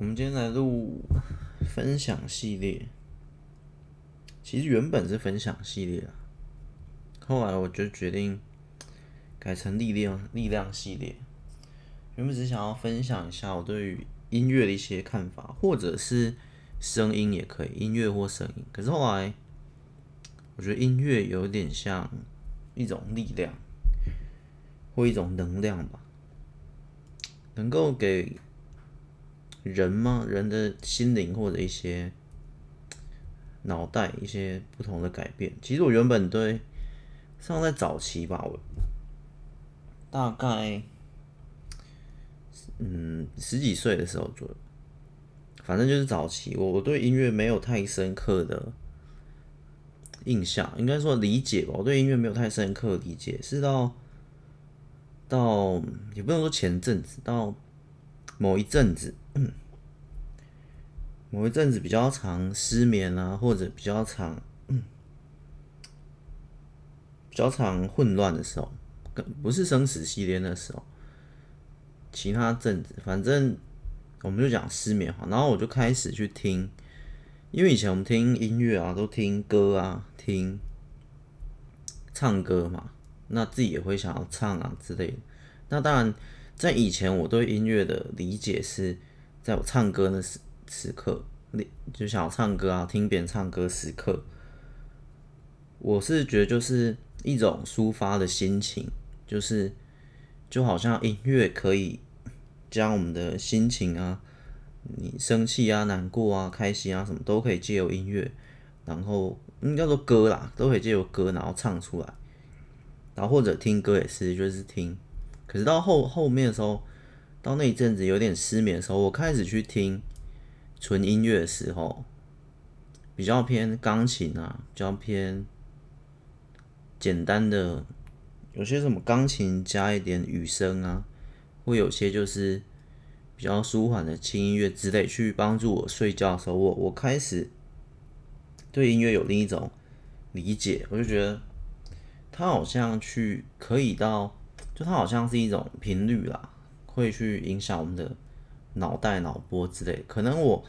我们今天来录分享系列，其实原本是分享系列啊，后来我就决定改成力量力量系列。原本只想要分享一下我对于音乐的一些看法，或者是声音也可以，音乐或声音。可是后来我觉得音乐有点像一种力量，或一种能量吧，能够给人吗？人的心灵或者一些脑袋一些不同的改变。其实我原本对上在早期吧，我大概。嗯，十几岁的时候做，反正就是早期，我我对音乐没有太深刻的印象，应该说理解吧。我对音乐没有太深刻理解，是到到也不能说前阵子，到某一阵子，某一阵子比较常失眠啊，或者比较常比较常混乱的时候，不是生死系列的时候。其他阵子，反正我们就讲失眠哈，然后我就开始去听，因为以前我们听音乐啊，都听歌啊，听唱歌嘛，那自己也会想要唱啊之类的。那当然，在以前我对音乐的理解是，在我唱歌的时时刻，你就想要唱歌啊，听别人唱歌时刻，我是觉得就是一种抒发的心情，就是。就好像音乐可以将我们的心情啊，你生气啊、难过啊、开心啊，什么都可以借由音乐，然后应该说歌啦，都可以借由歌，然后唱出来，然后或者听歌也是，就是听。可是到后后面的时候，到那一阵子有点失眠的时候，我开始去听纯音乐的时候，比较偏钢琴啊，比较偏简单的。有些什么钢琴加一点雨声啊，会有些就是比较舒缓的轻音乐之类，去帮助我睡觉的时候，我我开始对音乐有另一种理解，我就觉得它好像去可以到，就它好像是一种频率啦，会去影响我们的脑袋、脑波之类。可能我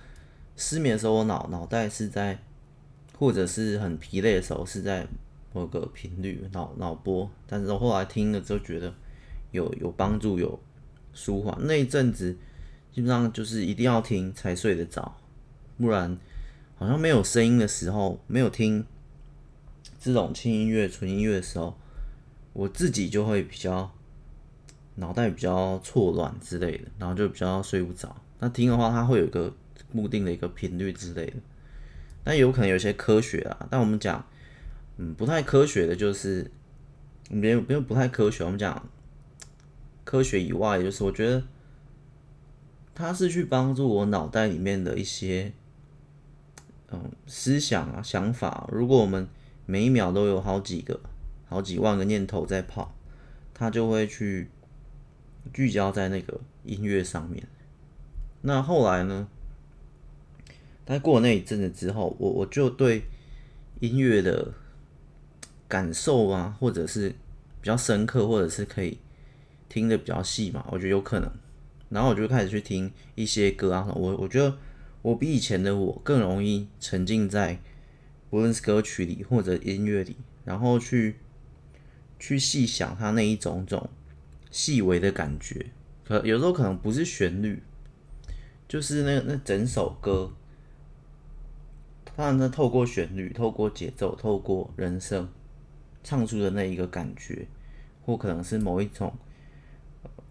失眠的时候，我脑脑袋是在，或者是很疲累的时候是在。某个频率脑脑波，但是后来听了之后觉得有有帮助，有舒缓。那一阵子基本上就是一定要听才睡得着，不然好像没有声音的时候，没有听这种轻音乐、纯音乐的时候，我自己就会比较脑袋比较错乱之类的，然后就比较睡不着。那听的话，它会有一个固定的一个频率之类的，但有可能有些科学啊，但我们讲。嗯，不太科学的，就是没有没有不太科学。我们讲科学以外，就是我觉得它是去帮助我脑袋里面的一些嗯思想啊想法。如果我们每一秒都有好几个、好几万个念头在跑，它就会去聚焦在那个音乐上面。那后来呢？但过那一阵子之后，我我就对音乐的。感受啊，或者是比较深刻，或者是可以听得比较细嘛，我觉得有可能。然后我就开始去听一些歌啊，我我觉得我比以前的我更容易沉浸在无论是歌曲里或者音乐里，然后去去细想它那一种种细微的感觉。可有时候可能不是旋律，就是那那整首歌，当然，它透过旋律、透过节奏、透过人声。唱出的那一个感觉，或可能是某一种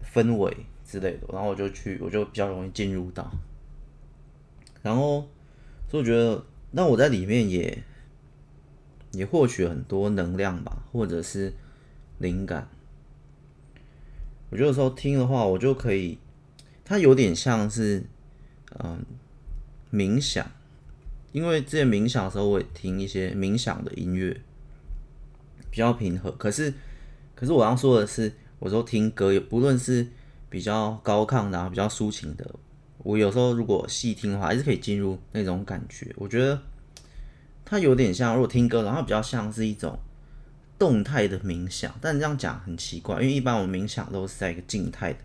氛围之类的，然后我就去，我就比较容易进入到，然后所以我觉得，那我在里面也也获取很多能量吧，或者是灵感。我觉得有时候听的话，我就可以，它有点像是嗯冥想，因为之前冥想的时候，我也听一些冥想的音乐。比较平和，可是，可是我要说的是，我说听歌，也不论是比较高亢的，啊，比较抒情的，我有时候如果细听的话，还是可以进入那种感觉。我觉得它有点像，如果听歌，然后比较像是一种动态的冥想。但这样讲很奇怪，因为一般我们冥想都是在一个静态的，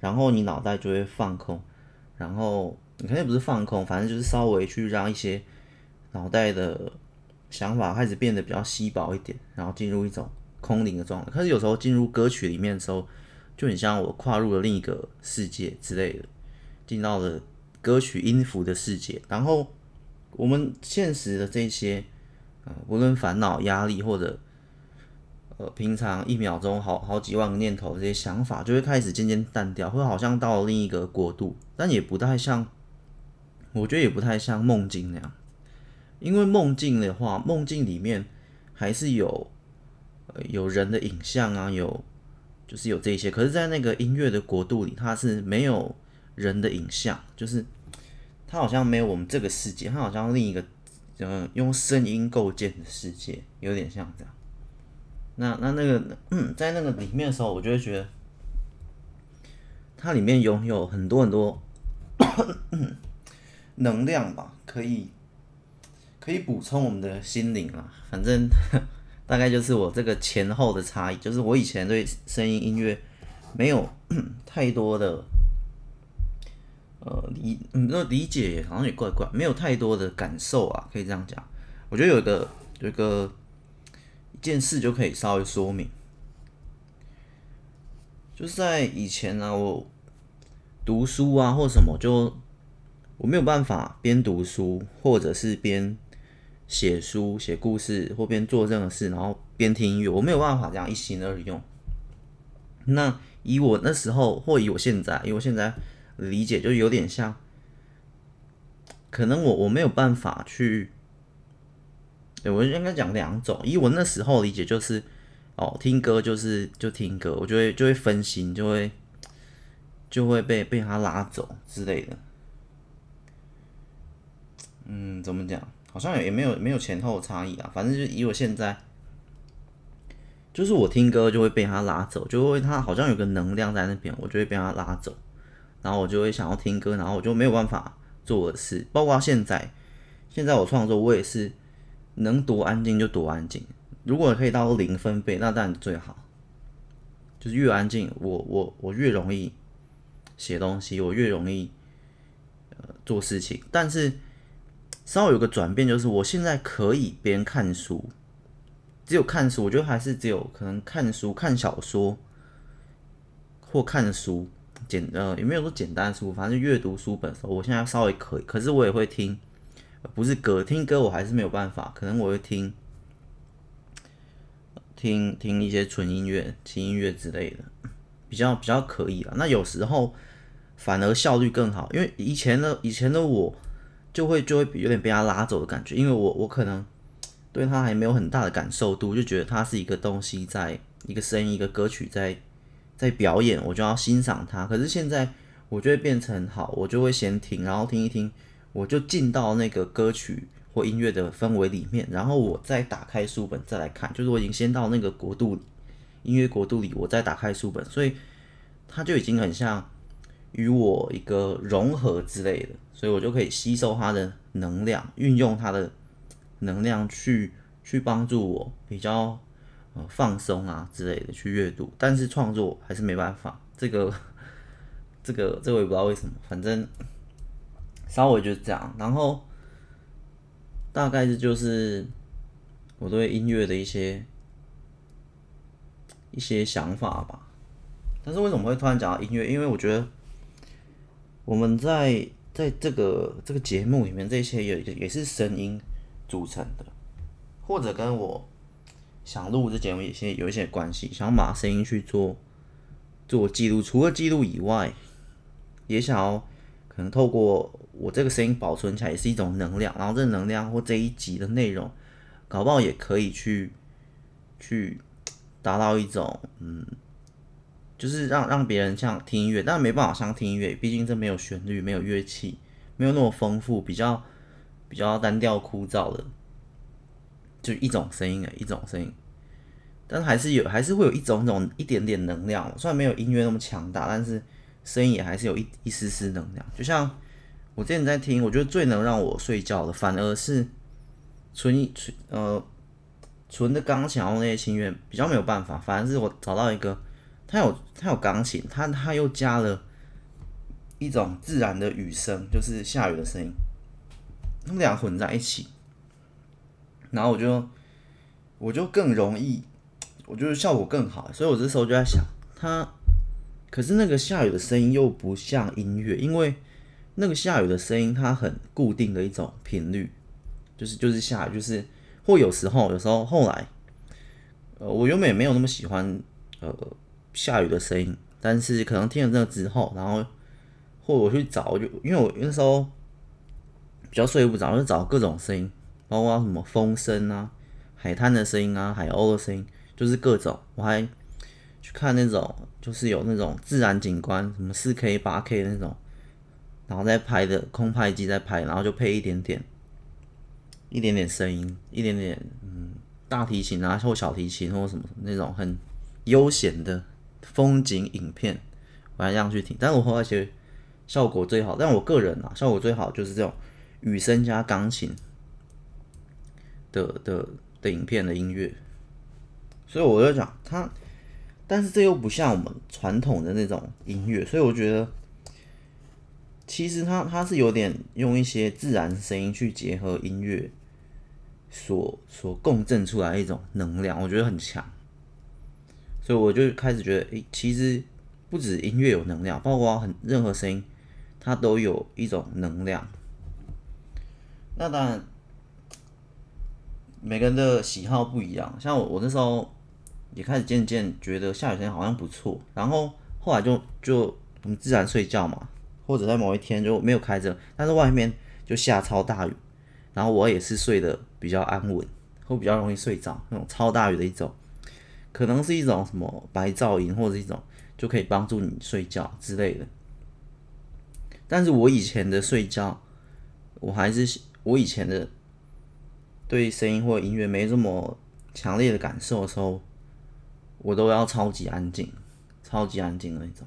然后你脑袋就会放空，然后你肯定不是放空，反正就是稍微去让一些脑袋的想法开始变得比较稀薄一点，然后进入一种空灵的状态。可是有时候进入歌曲里面的时候，就很像我跨入了另一个世界之类的，进到了歌曲音符的世界。然后我们现实的这些，呃，无论烦恼、压力或者呃平常一秒钟好好几万个念头这些想法，就会开始渐渐淡掉，会好像到了另一个国度，但也不太像，我觉得也不太像梦境那样。因为梦境的话，梦境里面还是有呃有人的影像啊，有。就是有这些，可是，在那个音乐的国度里，它是没有人的影像，就是它好像没有我们这个世界，它好像另一个，嗯，用声音构建的世界，有点像这样。那那那个，在那个里面的时候，我就会觉得，它里面拥有很多很多 能量吧，可以可以补充我们的心灵啊，反正。大概就是我这个前后的差异，就是我以前对声音音乐没有 太多的呃理，嗯，那理解好像也怪怪，没有太多的感受啊，可以这样讲。我觉得有一个有一个件事就可以稍微说明，就是在以前呢、啊，我读书啊或什么，就我没有办法边读书或者是边。写书、写故事或边做任何事，然后边听音乐，我没有办法这样一心二用。那以我那时候，或以我现在，以我现在理解，就有点像，可能我我没有办法去，对我应该讲两种。以我那时候理解，就是哦，听歌就是就听歌，我就会就会分心，就会就会被被他拉走之类的。嗯，怎么讲？好像也没有没有前后差异啊，反正就以我现在，就是我听歌就会被他拉走，就会他好像有个能量在那边，我就会被他拉走，然后我就会想要听歌，然后我就没有办法做我的事。包括现在，现在我创作，我也是能多安静就多安静。如果可以到零分贝，那当然最好，就是越安静，我我我越容易写东西，我越容易呃做事情，但是。稍微有个转变，就是我现在可以边看书，只有看书，我觉得还是只有可能看书、看小说或看书简呃也没有说简单书，反正阅读书本的时候，我现在稍微可以。可是我也会听，不是歌，听歌我还是没有办法，可能我会听听听一些纯音乐、轻音乐之类的，比较比较可以了。那有时候反而效率更好，因为以前的以前的我。就会就会有点被他拉走的感觉，因为我我可能对他还没有很大的感受度，就觉得他是一个东西在，在一个声音一个歌曲在在表演，我就要欣赏它。可是现在我就会变成好，我就会先听，然后听一听，我就进到那个歌曲或音乐的氛围里面，然后我再打开书本再来看，就是我已经先到那个国度音乐国度里，我再打开书本，所以它就已经很像。与我一个融合之类的，所以我就可以吸收它的能量，运用它的能量去去帮助我比较呃放松啊之类的去阅读，但是创作还是没办法。这个这个这我也不知道为什么，反正稍微就是这样。然后大概是就是我对音乐的一些一些想法吧。但是为什么会突然讲到音乐？因为我觉得。我们在在这个这个节目里面，这些也也是声音组成的，或者跟我想录这节目也些有一些关系，想把声音去做做记录，除了记录以外，也想要可能透过我这个声音保存起来也是一种能量，然后这能量或这一集的内容，搞不好也可以去去达到一种嗯。就是让让别人像听音乐，但没办法像听音乐，毕竟这没有旋律，没有乐器，没有那么丰富，比较比较单调枯燥的，就一种声音诶，一种声音，但还是有，还是会有一种种一点点能量，虽然没有音乐那么强大，但是声音也还是有一一丝丝能量。就像我之前在听，我觉得最能让我睡觉的，反而是纯纯呃纯的钢琴，然后那些琴乐比较没有办法，反而是我找到一个。他有他有钢琴，他他又加了一种自然的雨声，就是下雨的声音，他们俩混在一起，然后我就我就更容易，我觉得效果更好，所以我这时候就在想，它可是那个下雨的声音又不像音乐，因为那个下雨的声音它很固定的一种频率，就是就是下雨，就是或有时候有时候后来，呃，我原本也没有那么喜欢呃下雨的声音，但是可能听了这个之后，然后。或我去找，就因为我那时候比较睡不着，就找各种声音，包括什么风声啊、海滩的声音啊、海鸥的声音，就是各种。我还去看那种，就是有那种自然景观，什么四 K、八 K 那种，然后再拍的空拍机在拍，然后就配一点点、一点点声音，一点点嗯大提琴啊或小提琴或什么那种很悠闲的风景影片，我还这样去听。但是我后来觉得。效果最好，但我个人啊，效果最好就是这种雨声加钢琴的的的影片的音乐，所以我就讲它，但是这又不像我们传统的那种音乐，所以我觉得其实它它是有点用一些自然声音去结合音乐所所共振出来一种能量，我觉得很强，所以我就开始觉得，诶、其实不止音乐有能量，包括很任何声音。它都有一种能量，那当然，每个人的喜好不一样。像我，我那时候也开始渐渐觉得下雨天好像不错，然后后来就就我们自然睡觉嘛，或者在某一天就没有开着，但是外面就下超大雨，然后我也是睡得比较安稳，会比较容易睡着。那种超大雨的一种，可能是一种什么白噪音，或者一种就可以帮助你睡觉之类的。但是我以前的睡觉，我还是我以前的对声音或音乐没这么强烈的感受的时候，我都要超级安静，超级安静的那种。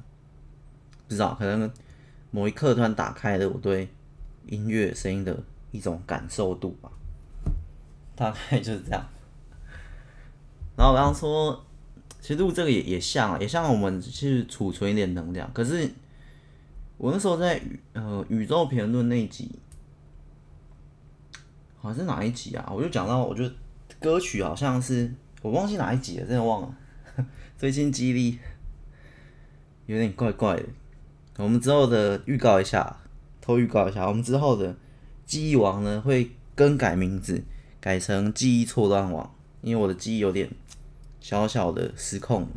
不知道可能某一刻突然打开了我对音乐声音的一种感受度吧，大概就是这样。然后我刚刚说，其实录这个也也像，也像我们去储存一点能量，可是。我那时候在呃宇宙评论那一集，好像是哪一集啊？我就讲到，我就歌曲好像是我忘记哪一集了，真的忘了。最近记忆力有点怪怪的。我们之后的预告一下，偷预告一下，我们之后的记忆王呢会更改名字，改成记忆错乱王，因为我的记忆有点小小的失控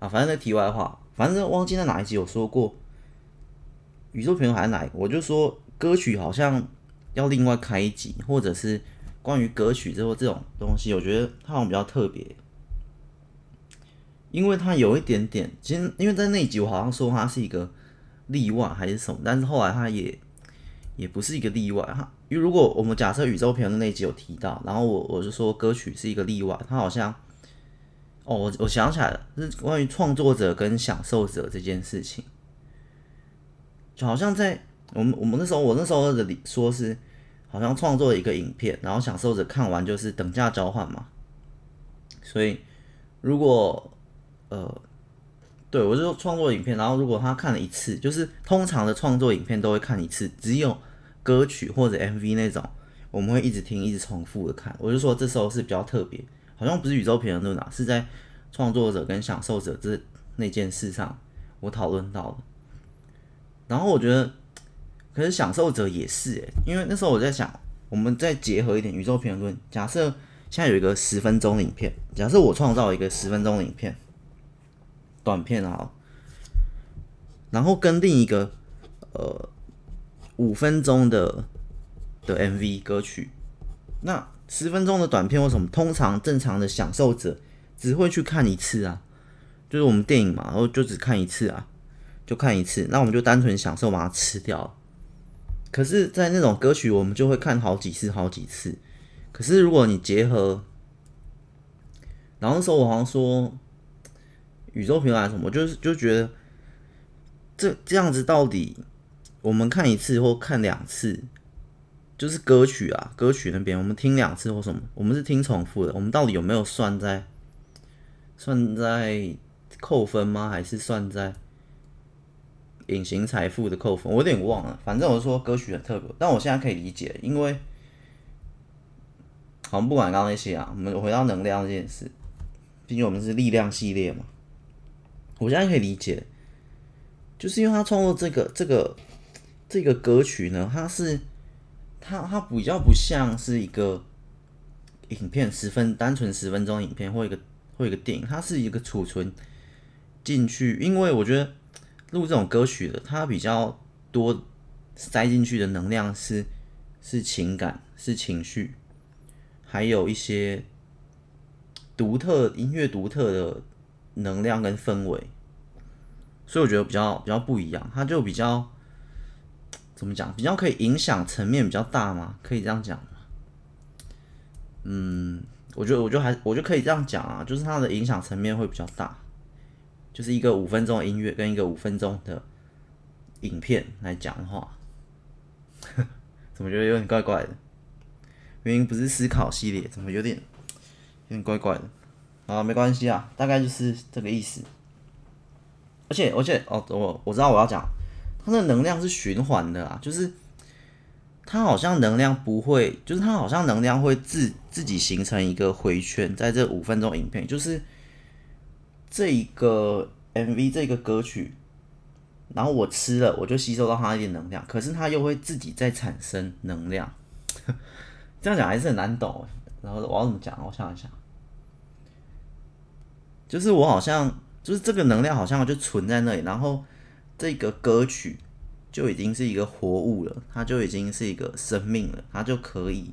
啊。反正那题外话，反正忘记在哪一集有说过。宇宙平衡还是哪一个？我就说歌曲好像要另外开一集，或者是关于歌曲之后这种东西，我觉得它好像比较特别，因为他有一点点，其实因为在那一集我好像说他是一个例外还是什么，但是后来他也也不是一个例外。哈，因为如果我们假设宇宙评论那一集有提到，然后我我就说歌曲是一个例外，他好像哦，我我想起来了，是关于创作者跟享受者这件事情。就好像在我们我们那时候，我那时候的说是，好像创作了一个影片，然后享受者看完就是等价交换嘛。所以如果呃，对我就说创作影片，然后如果他看了一次，就是通常的创作影片都会看一次，只有歌曲或者 MV 那种，我们会一直听，一直重复的看。我就说这时候是比较特别，好像不是宇宙评论啊，是在创作者跟享受者这那件事上，我讨论到的。然后我觉得，可是享受者也是诶，因为那时候我在想，我们再结合一点宇宙评论。假设现在有一个十分钟的影片，假设我创造一个十分钟的影片，短片啊，然后跟另一个呃五分钟的的 MV 歌曲，那十分钟的短片为什么通常正常的享受者只会去看一次啊？就是我们电影嘛，然后就只看一次啊。就看一次，那我们就单纯享受把它吃掉。可是，在那种歌曲，我们就会看好几次、好几次。可是，如果你结合，然后那时候我好像说宇宙平台什么，就是就觉得这这样子到底我们看一次或看两次，就是歌曲啊，歌曲那边我们听两次或什么，我们是听重复的，我们到底有没有算在算在扣分吗？还是算在？隐形财富的扣分，我有点忘了。反正我是说歌曲很特别，但我现在可以理解，因为好像不管刚刚那些啊，我们回到能量这件事，毕竟我们是力量系列嘛。我现在可以理解，就是因为他创作这个这个这个歌曲呢，它是它它比较不像是一个影片，十分单纯十分钟影片或一个或一个电影，它是一个储存进去，因为我觉得。录这种歌曲的，它比较多塞进去的能量是是情感，是情绪，还有一些独特音乐独特的能量跟氛围，所以我觉得比较比较不一样，它就比较怎么讲，比较可以影响层面比较大吗？可以这样讲吗？嗯，我觉得我觉得还我就可以这样讲啊，就是它的影响层面会比较大。就是一个五分钟的音乐跟一个五分钟的影片来讲话，怎么觉得有点怪怪的？原因不是思考系列，怎么有点有点怪怪的？啊，没关系啊，大概就是这个意思。而且而且哦，我我知道我要讲，它的能量是循环的啊，就是它好像能量不会，就是它好像能量会自自己形成一个回圈，在这五分钟影片就是。这一个 MV 这个歌曲，然后我吃了，我就吸收到它一点能量，可是它又会自己再产生能量。这样讲还是很难懂。然后我要怎么讲？我想一想，就是我好像就是这个能量好像就存在那里，然后这个歌曲就已经是一个活物了，它就已经是一个生命了，它就可以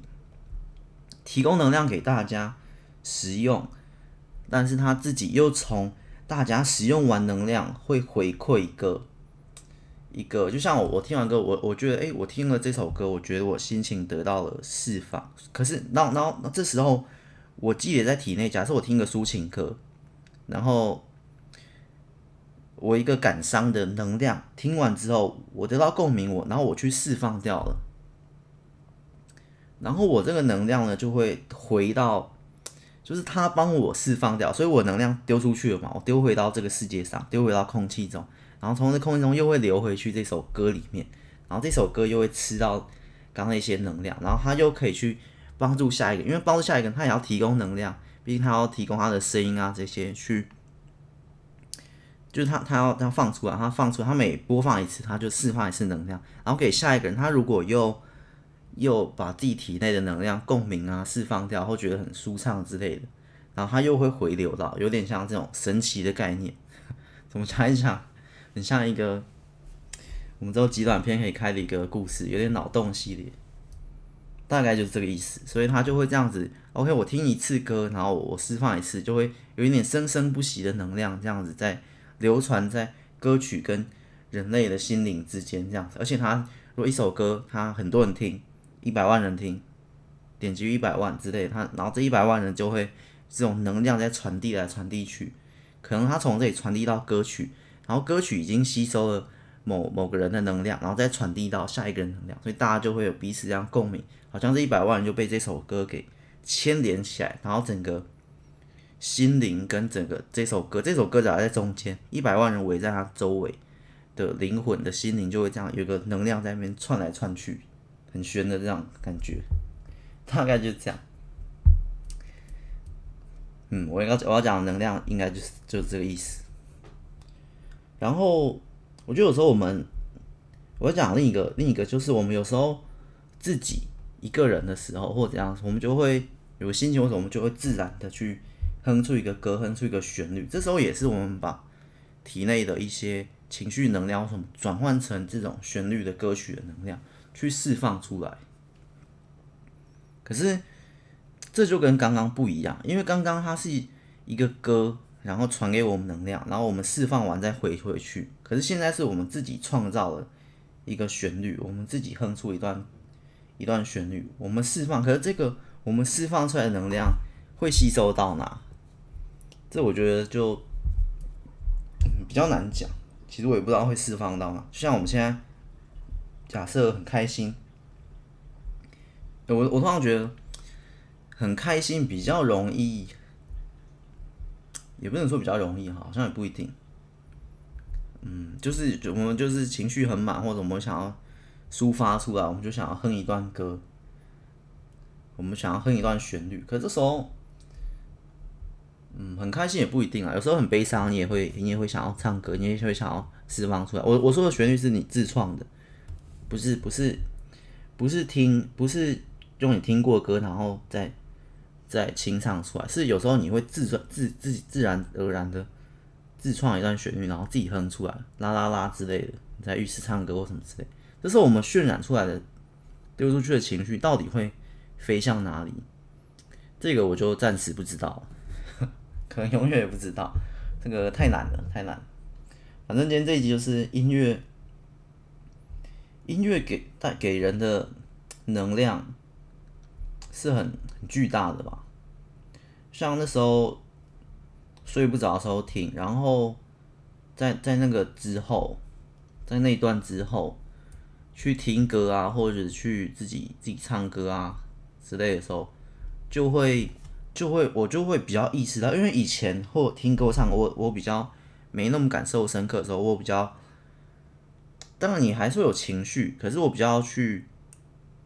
提供能量给大家使用。但是他自己又从大家使用完能量会回馈一个一个，就像我我听完歌，我我觉得诶、欸，我听了这首歌，我觉得我心情得到了释放。可是，然后然后这时候我积累在体内，假设我听个抒情歌，然后我一个感伤的能量听完之后，我得到共鸣，我然后我去释放掉了，然后我这个能量呢就会回到。就是他帮我释放掉，所以我能量丢出去了嘛，我丢回到这个世界上，丢回到空气中，然后从这空气中又会流回去这首歌里面，然后这首歌又会吃到刚刚那些能量，然后他又可以去帮助下一个，因为帮助下一个，他也要提供能量，毕竟他要提供他的声音啊这些去，就是他他要他放出来，他放出来，他每播放一次，他就释放一次能量，然后给下一个人，他如果又。又把自己体内的能量共鸣啊释放掉，或觉得很舒畅之类的，然后他又会回流到，有点像这种神奇的概念。怎么讲一讲？很像一个我们之后极短片可以开的一个故事，有点脑洞系列，大概就是这个意思。所以他就会这样子。OK，我听一次歌，然后我释放一次，就会有一点生生不息的能量，这样子在流传在歌曲跟人类的心灵之间，这样子。而且他如果一首歌，他很多人听。一百万人听，点击一百万之类，他然后这一百万人就会这种能量在传递来传递去，可能他从这里传递到歌曲，然后歌曲已经吸收了某某个人的能量，然后再传递到下一个人能量，所以大家就会有彼此这样共鸣，好像这一百万人就被这首歌给牵连起来，然后整个心灵跟整个这首歌，这首歌只要在中间，一百万人围在他周围的灵魂的心灵就会这样有个能量在那边窜来窜去。很玄的这样感觉，大概就这样。嗯，我要我要讲的能量应该就是就是这个意思。然后我觉得有时候我们，我讲另一个另一个就是我们有时候自己一个人的时候或者怎样，我们就会有心情，或者我们就会自然的去哼出一个歌，哼出一个旋律。这时候也是我们把体内的一些情绪能量什么转换成这种旋律的歌曲的能量。去释放出来，可是这就跟刚刚不一样，因为刚刚它是一个歌，然后传给我们能量，然后我们释放完再回回去。可是现在是我们自己创造了一个旋律，我们自己哼出一段一段旋律，我们释放。可是这个我们释放出来的能量会吸收到哪？这我觉得就比较难讲。其实我也不知道会释放到哪，就像我们现在。假设很开心，我我通常觉得很开心比较容易，也不能说比较容易哈，好像也不一定。嗯，就是我们就是情绪很满，或者我们想要抒发出来，我们就想要哼一段歌，我们想要哼一段旋律。可这时候，嗯，很开心也不一定啊。有时候很悲伤，你也会你也会想要唱歌，你也会想要释放出来。我我说的旋律是你自创的，不是不是不是听不是用你听过歌，然后再再清唱出来。是有时候你会自自自自己自然而然的。自创一段旋律，然后自己哼出来，啦啦啦之类的，你在浴室唱歌或什么之类，这是我们渲染出来的丢出去的情绪，到底会飞向哪里？这个我就暂时不知道，可能永远也不知道，这个太难了，太难。反正今天这一集就是音乐，音乐给带给人的能量是很很巨大的吧，像那时候。睡不着的时候听，然后在在那个之后，在那段之后去听歌啊，或者去自己自己唱歌啊之类的时候，就会就会我就会比较意识到，因为以前或听歌唱，我我比较没那么感受深刻的时候，我比较当然你还是会有情绪，可是我比较去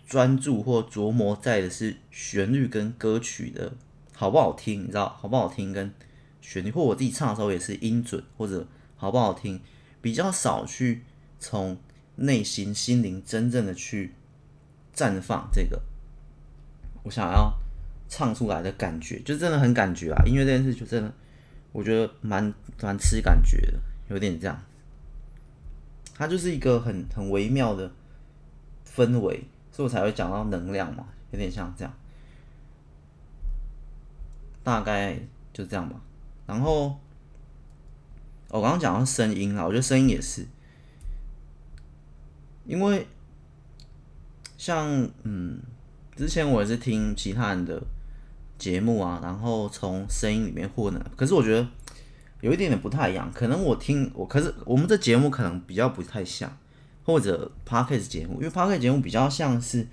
专注或琢磨在的是旋律跟歌曲的好不好听，你知道好不好听跟。旋律或我自己唱的时候也是音准或者好不好听，比较少去从内心心灵真正的去绽放这个我想要唱出来的感觉，就真的很感觉啊！音乐这件事就真的我觉得蛮蛮吃感觉的，有点这样，它就是一个很很微妙的氛围，所以我才会讲到能量嘛，有点像这样，大概就这样吧。然后，我刚刚讲到声音啊，我觉得声音也是，因为像嗯，之前我也是听其他人的节目啊，然后从声音里面获得，可是我觉得有一点点不太一样，可能我听我，可是我们这节目可能比较不太像，或者 Podcast 节目，因为 Podcast 节目比较像是。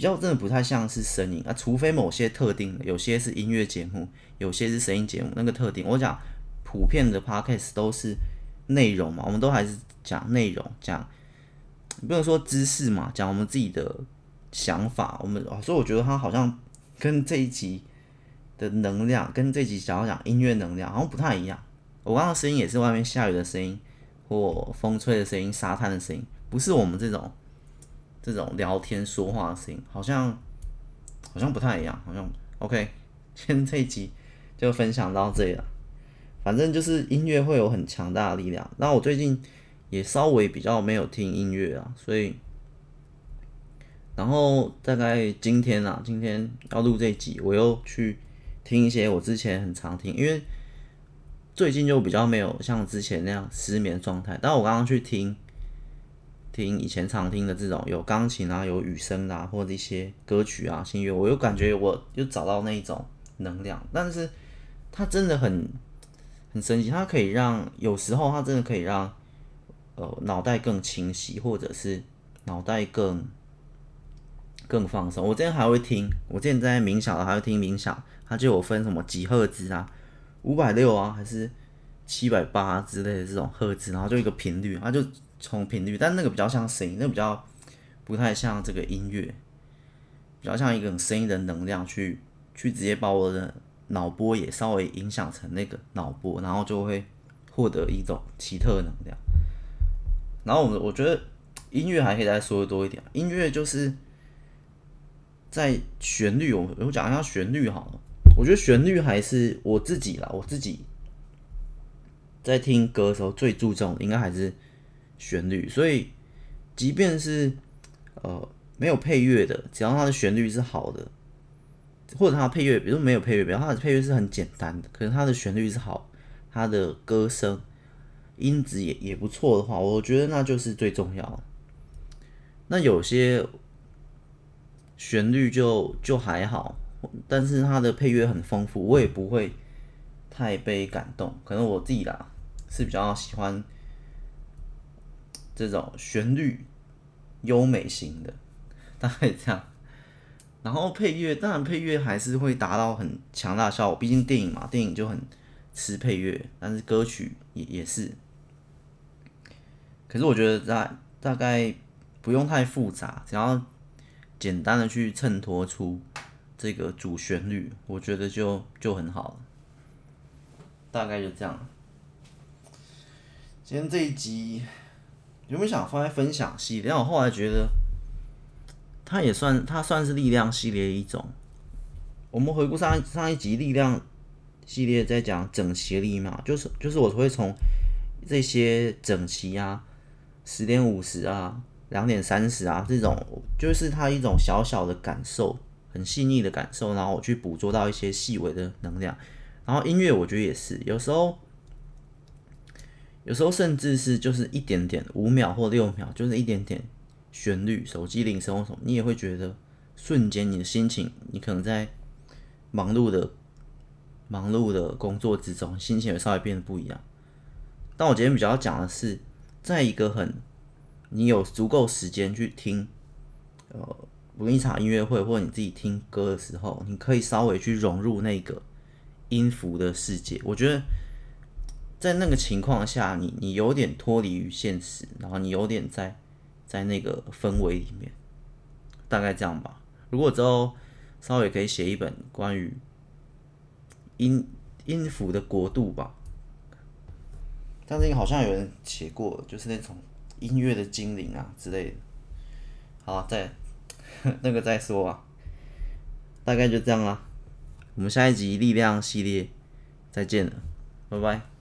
比较真的不太像是声音啊，除非某些特定的，有些是音乐节目，有些是声音节目，那个特定。我讲普遍的 podcast 都是内容嘛，我们都还是讲内容，讲不能说知识嘛，讲我们自己的想法。我们所以我觉得它好像跟这一集的能量，跟这一集想要讲音乐能量好像不太一样。我刚刚声音也是外面下雨的声音，或风吹的声音，沙滩的声音，不是我们这种。这种聊天说话的声音，好像好像不太一样，好像 OK。今天这一集就分享到这里了。反正就是音乐会有很强大的力量。那我最近也稍微比较没有听音乐啊，所以然后大概今天啊，今天要录这集，我又去听一些我之前很常听，因为最近就比较没有像之前那样失眠状态。但我刚刚去听。听以前常听的这种有钢琴啊、有雨声啊，或者一些歌曲啊、音乐，我又感觉我又找到那一种能量。但是它真的很很神奇，它可以让有时候它真的可以让呃脑袋更清晰，或者是脑袋更更放松。我之前还会听，我之前在冥想还会听冥想，它就有分什么几赫兹啊，五百六啊，还是七百八之类的这种赫兹，然后就一个频率，它就。从频率，但那个比较像声音，那比较不太像这个音乐，比较像一个声音的能量去去直接把我的脑波也稍微影响成那个脑波，然后就会获得一种奇特的能量。然后我我觉得音乐还可以再说的多一点，音乐就是在旋律，我我讲一下旋律好了。我觉得旋律还是我自己啦，我自己在听歌的时候最注重的应该还是。旋律，所以即便是呃没有配乐的，只要它的旋律是好的，或者它的配乐，比如没有配乐，比如它的配乐是很简单的，可是它的旋律是好，它的歌声音质也也不错的话，我觉得那就是最重要的。那有些旋律就就还好，但是它的配乐很丰富，我也不会太被感动。可能我自己啦是比较喜欢。这种旋律优美型的，大概这样。然后配乐，当然配乐还是会达到很强大的效果，毕竟电影嘛，电影就很吃配乐。但是歌曲也也是。可是我觉得大大概不用太复杂，只要简单的去衬托出这个主旋律，我觉得就就很好了。大概就这样。今天这一集有没有想放在分享系列？但我后来觉得，它也算它算是力量系列一种。我们回顾上一上一集力量系列，在讲整齐力嘛，就是就是我会从这些整齐啊、十点五十啊、两点三十啊这种，就是它一种小小的感受，很细腻的感受，然后我去捕捉到一些细微的能量。然后音乐我觉得也是，有时候有时候甚至是就是一点点五秒或六秒，就是一点点旋律、手机铃声或什么，你也会觉得瞬间你的心情，你可能在。忙碌的、忙碌的工作之中，心情会稍微变得不一样。但我今天比较讲的是，在一个很你有足够时间去听，呃，不论一场音乐会或者你自己听歌的时候，你可以稍微去融入那个音符的世界。我觉得在那个情况下，你你有点脱离于现实，然后你有点在在那个氛围里面，大概这样吧。如果之后。稍微可以写一本关于音音符的国度吧，但是好像有人写过，就是那种音乐的精灵啊之类的。好，再 那个再说啊，大概就这样啦。我们下一集力量系列再见了，拜拜。